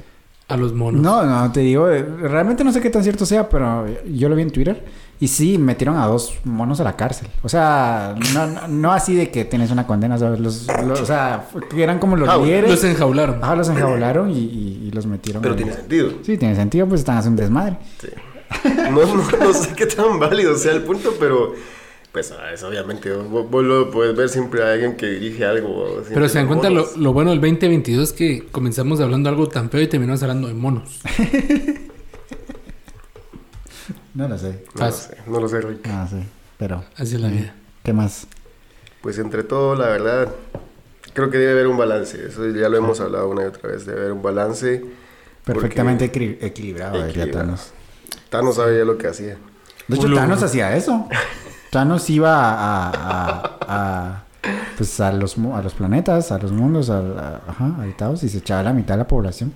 a los monos. No, no, te digo, eh, realmente no sé qué tan cierto sea, pero yo lo vi en Twitter y sí metieron a dos monos a la cárcel. O sea, no, no, no así de que tienes una condena, ¿sabes? Los, los- o sea, que eran como los Ah, líderes. Los enjaularon. Ajá, los enjaularon y, y- y los metieron. Pero en- tiene sentido. Sí, tiene sentido, pues están haciendo un desmadre. Sí. No, no, no sé qué tan válido sea el punto, pero pues ah, es obviamente, vos, vos lo puedes ver siempre a alguien que dirige algo. Pero se dan cuenta lo, lo bueno del 2022 es que comenzamos hablando algo tan feo y terminamos hablando de monos. No lo sé. No lo sé, no lo sé, Rick. No sé, pero... Así es la vida. ¿Qué más? Pues entre todo, la verdad, creo que debe haber un balance. Eso ya lo hemos hablado una y otra vez. Debe haber un balance. Perfectamente equilibrado, Equilibrado. Thanos. Thanos sabía lo que hacía. De hecho. Thanos hacía eso. Thanos iba a, a- a- pues a los a los planetas, a los mundos, a, a- ajá, habitados y se echaba la mitad de la población.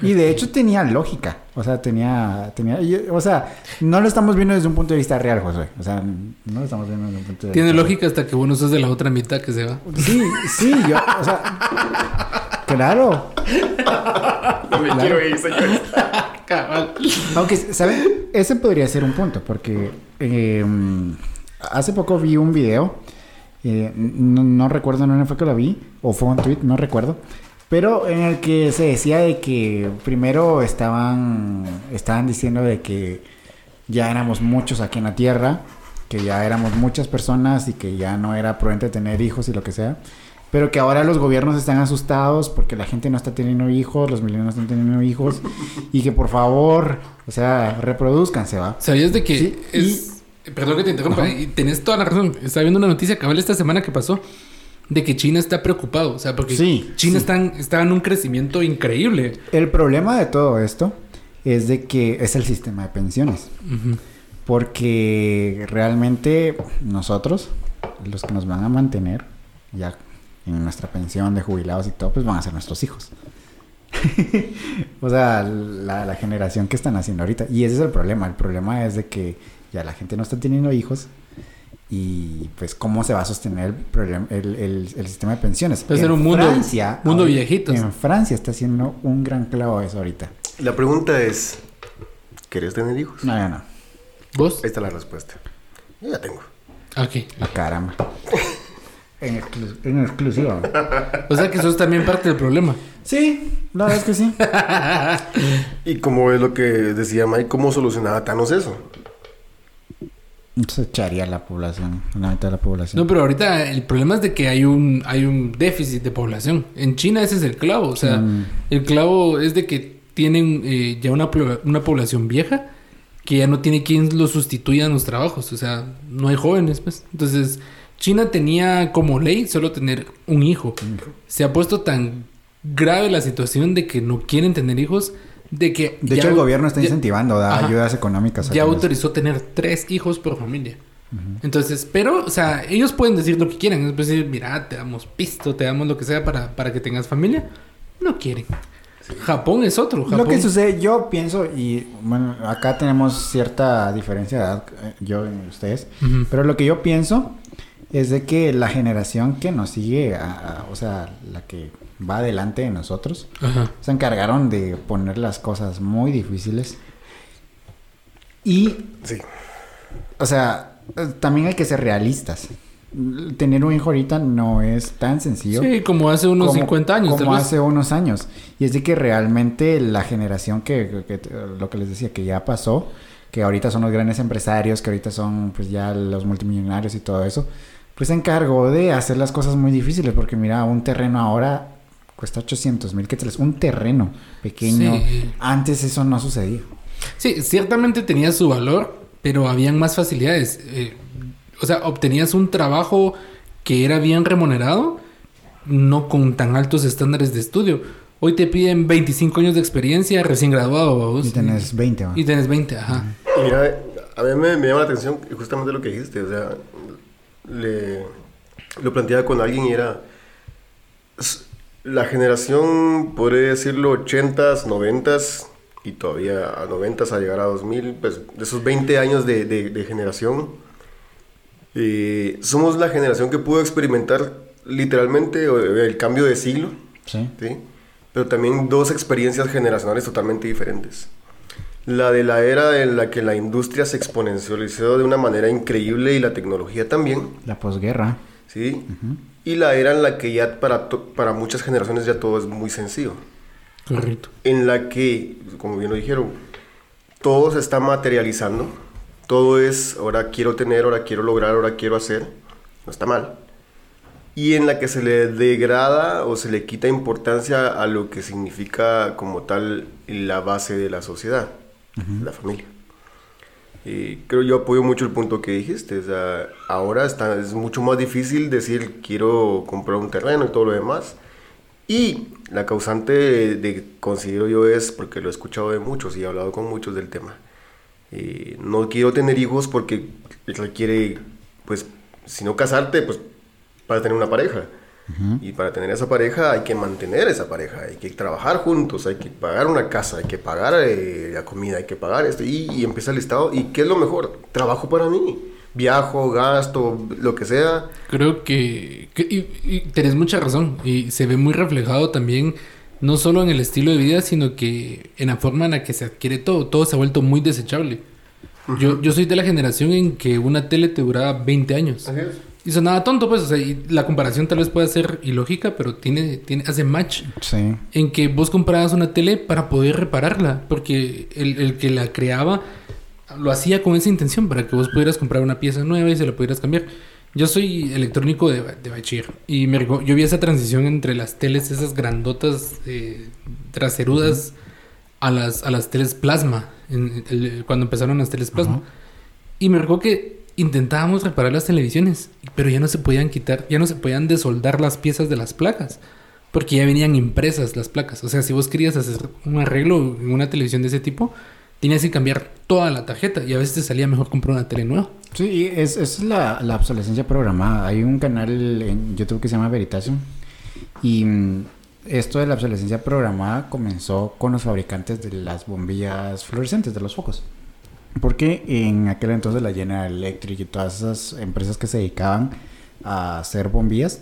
Y de hecho tenía lógica, o sea, tenía, tenía, y- o sea, no lo estamos viendo desde un punto de vista real, José, o sea, no lo estamos viendo desde un punto de Tiene vista lógica hasta que uno sos de la otra mitad que se va. Sí, sí, yo, o sea, claro, No me quiero ir, señor. Aunque, ¿saben? Ese podría ser un punto, porque eh, hace poco vi un video, eh, no, no recuerdo en dónde fue que lo vi, o fue un tweet, no recuerdo, pero en el que se decía de que primero estaban, estaban diciendo de que ya éramos muchos aquí en la Tierra, que ya éramos muchas personas y que ya no era prudente tener hijos y lo que sea. Pero que ahora los gobiernos están asustados porque la gente no está teniendo hijos, los milenios no están teniendo hijos. Y que por favor, o sea, reproduzcanse, ¿va? ¿Sabías de que Sí, y- es... Perdón que te interrumpa. Y tenés toda la razón. Estaba viendo una noticia cabal esta semana que pasó de que China está preocupado. O sea, porque Sí, China sí. Está, en, está en un crecimiento increíble. El problema de todo esto es de que es el sistema de pensiones. Porque realmente nosotros, los que nos van a mantener ya en nuestra pensión de jubilados y todo, pues van a ser nuestros hijos. o sea, la, la generación que están haciendo ahorita. Y ese es el problema. El problema es de que ya la gente no está teniendo hijos. Y pues, ¿cómo se va a sostener el, problema- el, el- el sistema de pensiones? Va a ser un mundo- viejitos. En Francia está haciendo un gran clavo eso ahorita. La pregunta es, ¿querés tener hijos? No, no, no. ¿Vos? Ahí está la respuesta. Yo ya tengo. Ah, Ok. Ah, caramba. En, exclu- en exclusiva. O sea que sos también parte del problema. Sí, la verdad es que sí. Y como es lo que decía Mike, ¿cómo solucionaba Thanos eso? Se echaría la población, la mitad de la población. No, pero ahorita el problema es de que hay un, hay un déficit de población. En China ese es el clavo. O sea, Mm. el clavo es de que tienen eh, ya una, una población vieja que ya no tiene quien lo sustituya en los trabajos. O sea, no hay jóvenes, pues. Entonces, China tenía como ley solo tener un hijo. Se ha puesto tan grave la situación de que no quieren tener hijos, de que... de hecho, el gobierno está ya- incentivando, da Ajá. ayudas económicas. a ya autorizó tener tres hijos por familia. Entonces, pero, o sea, ellos pueden decir lo que quieran. Es decir, mira, te damos pisto, te damos lo que sea para, para que tengas familia. No quieren. Japón es otro. Japón. Lo que sucede, yo pienso, y bueno, acá tenemos cierta diferencia de edad, eh, yo y ustedes, pero lo que yo pienso es de que la generación que nos sigue, a- a- o sea, la que va adelante de nosotros, Ajá. se encargaron de poner las cosas muy difíciles. Y Sí. O sea, también hay que ser realistas. Tener un hijo ahorita no es tan sencillo. Sí, como hace unos como- 50 años. Como hace unos años. Y es de que realmente la generación que, que- que- lo que les decía, que ya pasó, que ahorita son los grandes empresarios, que ahorita son pues ya los multimillonarios y todo eso, pues se encargó de hacer las cosas muy difíciles. Porque mira, un terreno ahora cuesta 800 mil quetzales. Un terreno pequeño. Sí. Antes eso no sucedía. Sí, ciertamente tenía su valor, pero habían más facilidades. Eh, o sea, obtenías un trabajo que era bien remunerado, no con tan altos estándares de estudio. Hoy te piden 25 años de experiencia, recién graduado, vos. Y tenés 20, ¿va? Y tenés 20, ajá. Y mira, a mí me, me llama la atención justamente lo que dijiste. O sea, le, lo planteaba con alguien y era. La generación, podría decirlo, 80s, 90s y todavía a 90s a llegar a 2000, pues de esos 20 años de, de- de generación, eh, somos la generación que pudo experimentar literalmente eh, el cambio de siglo. Sí. ¿sí? Pero también dos experiencias generacionales totalmente diferentes. La de la era en la que la industria se exponencializó de una manera increíble y la tecnología también, La posguerra. ¿sí? Y la era en la que ya para, para muchas generaciones ya todo es muy sencillo. Correcto. En la que, como bien lo dijeron, todo se está materializando. Todo es, ahora quiero tener, ahora quiero lograr, ahora quiero hacer. No está mal y en la que se le degrada o se le quita importancia a lo que significa como tal la base de la sociedad, la familia. Y creo yo apoyo mucho el punto que dijiste, o sea, ahora está, es mucho más difícil decir quiero comprar un terreno y todo lo demás. Y la causante de, de- considero yo es, porque lo he escuchado de muchos y he hablado con muchos del tema, eh, no quiero tener hijos porque requiere, pues, si no casarte, pues, para tener una pareja. Y para tener esa pareja hay que mantener esa pareja, hay que trabajar juntos, hay que pagar una casa, hay que pagar eh, la comida, hay que pagar esto. Y, y empieza el Estado. ¿Y qué es lo mejor? Trabajo para mí. Viajo, gasto, lo que sea. Creo que, que- y, y tenés mucha razón y se ve muy reflejado también no solo en el estilo de vida sino que en la forma en la que se adquiere todo todo se ha vuelto muy desechable yo, yo soy de la generación en que una tele te duraba 20 años y sonaba tonto pues o sea y la comparación tal vez pueda ser ilógica pero tiene, tiene hace match Sí. en que vos comprabas una tele para poder repararla, porque el, el que la creaba lo hacía con esa intención, para que vos pudieras comprar una pieza nueva y se la pudieras cambiar. Yo soy electrónico de, de bachiller y me, yo vi esa transición entre las teles, esas grandotas eh, traserudas, a las, a las teles plasma, en- el- cuando empezaron las teles plasma. Y me recuerdo que intentábamos reparar las televisiones, pero ya no se podían quitar, ya no se podían desoldar las piezas de las placas. Porque ya venían impresas las placas. O sea, si vos querías hacer un arreglo en una televisión de ese tipo, tenías que cambiar toda la tarjeta. Y a veces te salía mejor comprar una tele nueva. Sí, es, es la, la obsolescencia programada. Hay un canal en YouTube que se llama Veritasium. Y mm, esto de la obsolescencia programada comenzó con los fabricantes de las bombillas fluorescentes, de los focos. Porque en aquel entonces la General Electric y todas esas empresas que se dedicaban a hacer bombillas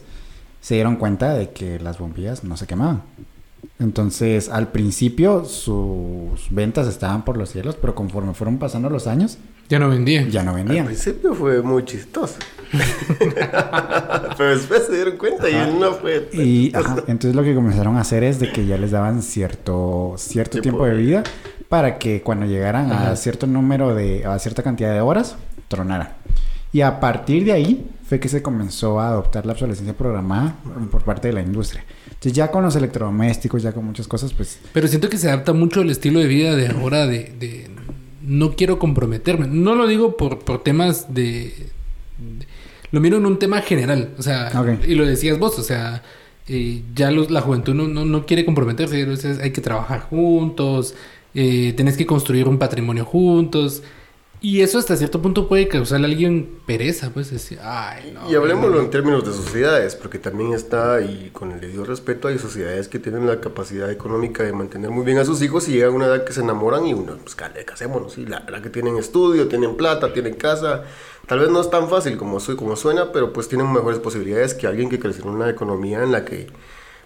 se dieron cuenta de que las bombillas no se quemaban. Entonces, al principio sus ventas estaban por los cielos, pero conforme fueron pasando los años, Ya no vendían. ya no Al vendían. principio fue muy chistoso. Pero después se dieron cuenta y no fue. tan Y ajá, entonces lo que comenzaron a hacer es de que ya les daban cierto cierto Tiempo tiempo de de vida para que cuando llegaran Ajá. a cierto número de a cierta cantidad de horas tronaran. Y a partir de ahí fue que se comenzó a adoptar la obsolescencia programada por parte de la industria. Entonces ya con los electrodomésticos, ya con muchas cosas, pues Pero siento que se adapta mucho al estilo de vida de ahora de, de no quiero comprometerme. No lo digo por, por temas de, de- Lo miro en un tema general. O sea, y lo decías vos, o sea, eh, ya los- la juventud no, no, no quiere comprometerse. Entonces hay que trabajar juntos, eh, tenés que construir un patrimonio juntos. Y eso hasta cierto punto puede causarle a alguien pereza, pues decir, ay, no. Y hablemoslo no, en términos de sociedades, porque también está, y con el debido respeto, hay sociedades que tienen la capacidad económica de mantener muy bien a sus hijos y llegan a una edad que se enamoran y uno, pues, cale, casémonos. Y la verdad que tienen estudio, tienen plata, tienen casa. Tal vez no es tan fácil como, como suena, pero pues tienen mejores posibilidades que alguien que creció en una economía en la que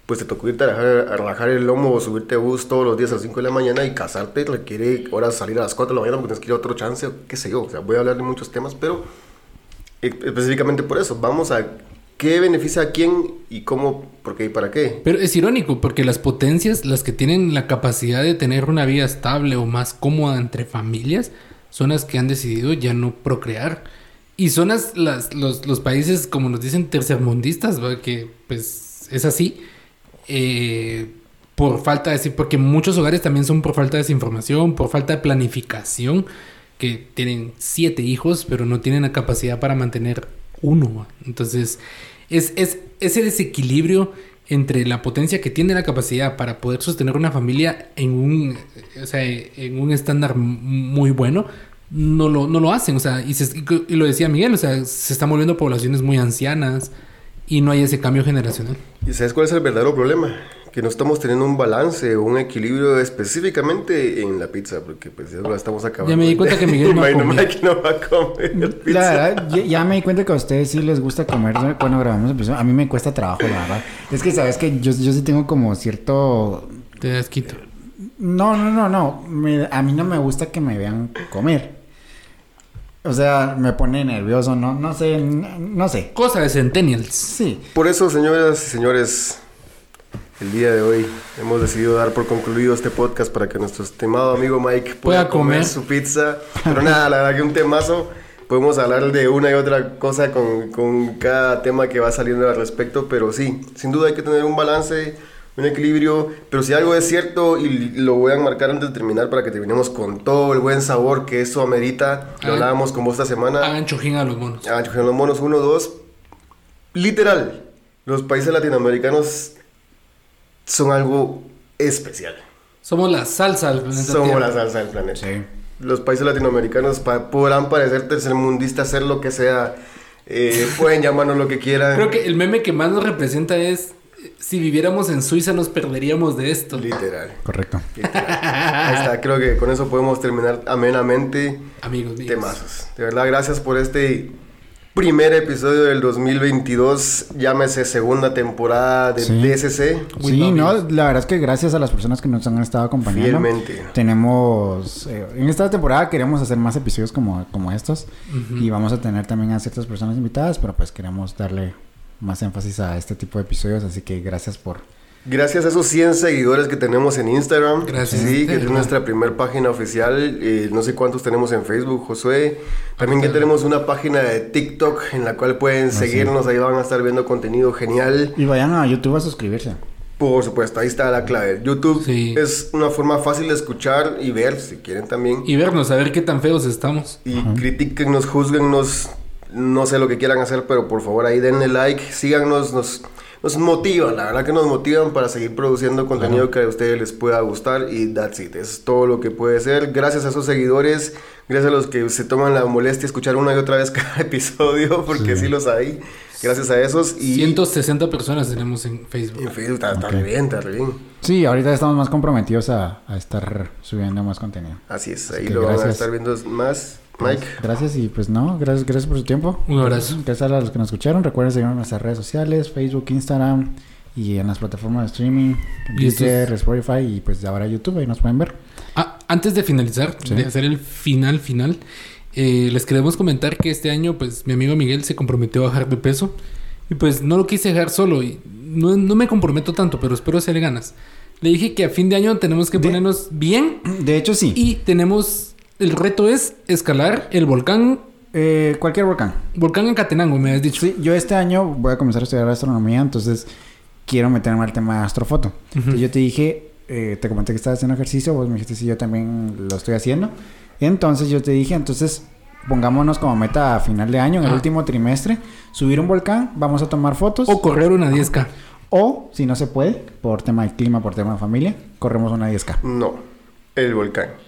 pues te tocó irte a relajar, a el lomo subirte a bus todos los días a las 5 de la mañana y casarte requiere ahora salir a las 4 de la mañana porque tienes que ir a otro chance o qué sé yo. O sea, voy a hablar de muchos temas, pero e- específicamente por eso. Vamos a qué beneficia a quién y cómo, por qué y para qué. Pero es irónico porque las potencias, las que tienen la capacidad de tener una vida estable o más cómoda entre familias, son las que han decidido ya no procrear. Y son las, las- los, los países, como nos dicen, tercermundistas, que pues es así. Eh, por falta de... Porque muchos hogares también son por falta de desinformación, por falta de planificación, que tienen siete hijos, pero no tienen la capacidad para mantener uno. Entonces, es, es ese desequilibrio entre la potencia que tiene la capacidad para poder sostener una familia en un, o sea, en un estándar muy bueno, no lo, no lo hacen. O sea, y, se- y lo decía Miguel, o sea, se están volviendo poblaciones muy ancianas y no hay ese cambio generacional. ¿Y sabes cuál es el verdadero problema? Que no estamos teniendo un balance o un equilibrio específicamente en la pizza, porque pues ya la estamos acabando. Ya me di cuenta que Miguel no va a Imagino, comer. Mike no va a comer pizza. La verdad, ya, ya me di cuenta que a ustedes sí les gusta comer cuando grabamos episodios. A mí me cuesta trabajo, la verdad. Es que sabes que yo, yo sí tengo como cierto... Te das quito. No, no, no, no. Me- a mí no me gusta que me vean comer. O sea, me pone nervioso, no, no sé, no sé. Cosa de Centennials. Sí. Por eso, señoras y señores, el día de hoy hemos decidido dar por concluido este podcast para que nuestro estimado amigo Mike pueda Pueda comer. comer. su pizza. Pero nada, la verdad que un temazo. Podemos hablar de una y otra cosa con, con cada tema que va saliendo al respecto, pero sí, sin duda hay que tener un balance, un equilibrio, pero si algo es cierto y lo voy a marcar antes de terminar para que terminemos con todo el buen sabor que eso amerita, lo Ah. hablábamos con vos esta semana. Hagan chojín a los monos. Ah, los monos 1, 2. Literal, los países latinoamericanos son algo especial. Somos la salsa del planeta Somos Tierra. la salsa del planeta. Sí. Los países latinoamericanos pa- podrán parecer tercermundistas, hacer lo que sea. eh, pueden llamarnos lo que quieran. Creo que el meme que más nos representa es si viviéramos en Suiza nos perderíamos de esto. Literal. Correcto. literal. Ahí está, creo que con eso podemos terminar amenamente. Amigos míos. Temazos. De verdad, gracias por este primer episodio del 2022. Llámese segunda temporada de Sí. DSC. Sí, no, la verdad es que gracias a las personas que nos han estado acompañando. Fielmente. Tenemos, eh, en esta temporada queremos hacer más episodios como, como estos y vamos a tener también a ciertas personas invitadas, pero pues queremos darle más énfasis a este tipo de episodios, así que gracias por... Gracias a esos 100 seguidores que tenemos en Instagram. Gracias. Sí, que es nuestra primer página oficial. eh, no sé cuántos tenemos en Facebook, Josué. También que tenemos una página de TikTok en la cual pueden Así seguirnos. Ahí van a estar viendo contenido genial. Y vayan a YouTube a suscribirse. Por supuesto, ahí está la clave. YouTube Sí. es una forma fácil de escuchar y ver, si quieren también. Y vernos, a ver qué tan feos estamos. Y critíquennos, juzguennos, no sé lo que quieran hacer, pero por favor ahí denle like, síganos, nos, nos motivan, la verdad que nos motivan para seguir produciendo contenido que a ustedes les pueda gustar y that's it, es todo lo que puede ser. Gracias a esos seguidores, gracias a los que se toman la molestia de escuchar una y otra vez cada episodio, porque sí, los hay. Gracias a esos y 160 personas tenemos en Facebook. en Facebook está, está Ok. re bien, está bien. Sí, ahorita estamos más comprometidos a, a estar subiendo más contenido. Así es, Así ahí lo van a gracias. estar viendo más. Mike, Gracias y pues no, gracias, gracias por su tiempo. Un abrazo. Gracias a los que nos escucharon. Recuerden seguirnos en nuestras redes sociales, Facebook, Instagram y en las plataformas de streaming, Deezer, Spotify y pues ahora YouTube, ahí nos pueden ver. Ah, antes de finalizar, Sí. de hacer el final final, eh, les queremos comentar que este año, pues, mi amigo Miguel se comprometió a bajar de peso. Y pues no lo quise dejar solo. Y no, no me comprometo tanto, pero espero hacerle ganas. Le dije que a fin de año tenemos que De- ponernos bien. De hecho, sí. Y tenemos... El reto es escalar el volcán. Eh, cualquier volcán. Volcán en Catenango, me has dicho. Sí, yo este año voy a comenzar a estudiar astronomía, entonces quiero meterme al tema de astrofoto. Entonces yo te dije, eh, te comenté que estabas haciendo ejercicio, vos me dijiste si yo también lo estoy haciendo. Entonces yo te dije, entonces pongámonos como meta a final de año, en el último trimestre, subir un volcán, vamos a tomar fotos. O correr una 10K. O, si no se puede, por tema de clima, por tema de familia, corremos una 10K. no, el volcán.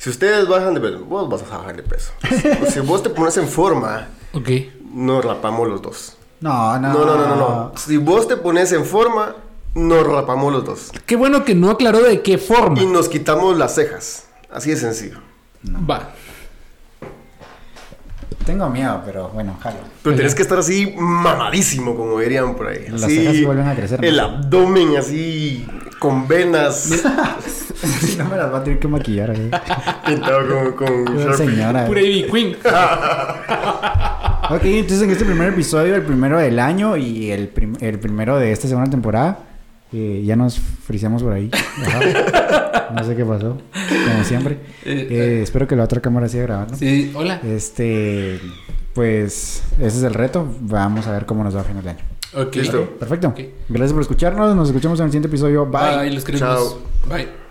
Si ustedes bajan de peso, vos vas a bajar de peso. si vos te pones en forma, Ok. nos rapamos los dos. No, no. No, no, no, no, no. Si vos te pones en forma, nos rapamos los dos. Qué bueno que no aclaró de qué forma. Y nos quitamos las cejas. Así de sencillo. Va. Tengo miedo, pero bueno, jalo. Pero tenés que estar así mamadísimo, como dirían por ahí. Las Así, cejas vuelven a crecer, ¿no? El abdomen así, con venas, Si no me las va a tener que maquillar. ¿eh? pintado con, con señora. Pura Ivy Queen. Ok, entonces en este primer episodio, el primero del año y el, prim- el primero de esta segunda temporada, eh, ya nos friseamos por ahí. Ajá. no sé qué pasó, como siempre. Eh, Eh, espero que la otra cámara siga grabando. Sí, hola. Este, pues ese es el reto. Vamos a ver cómo nos va a final de año. Ok. Listo. Perfecto. Gracias por escucharnos. Nos escuchamos en el siguiente episodio. Bye. Bye, los queremos. Chao. Bye.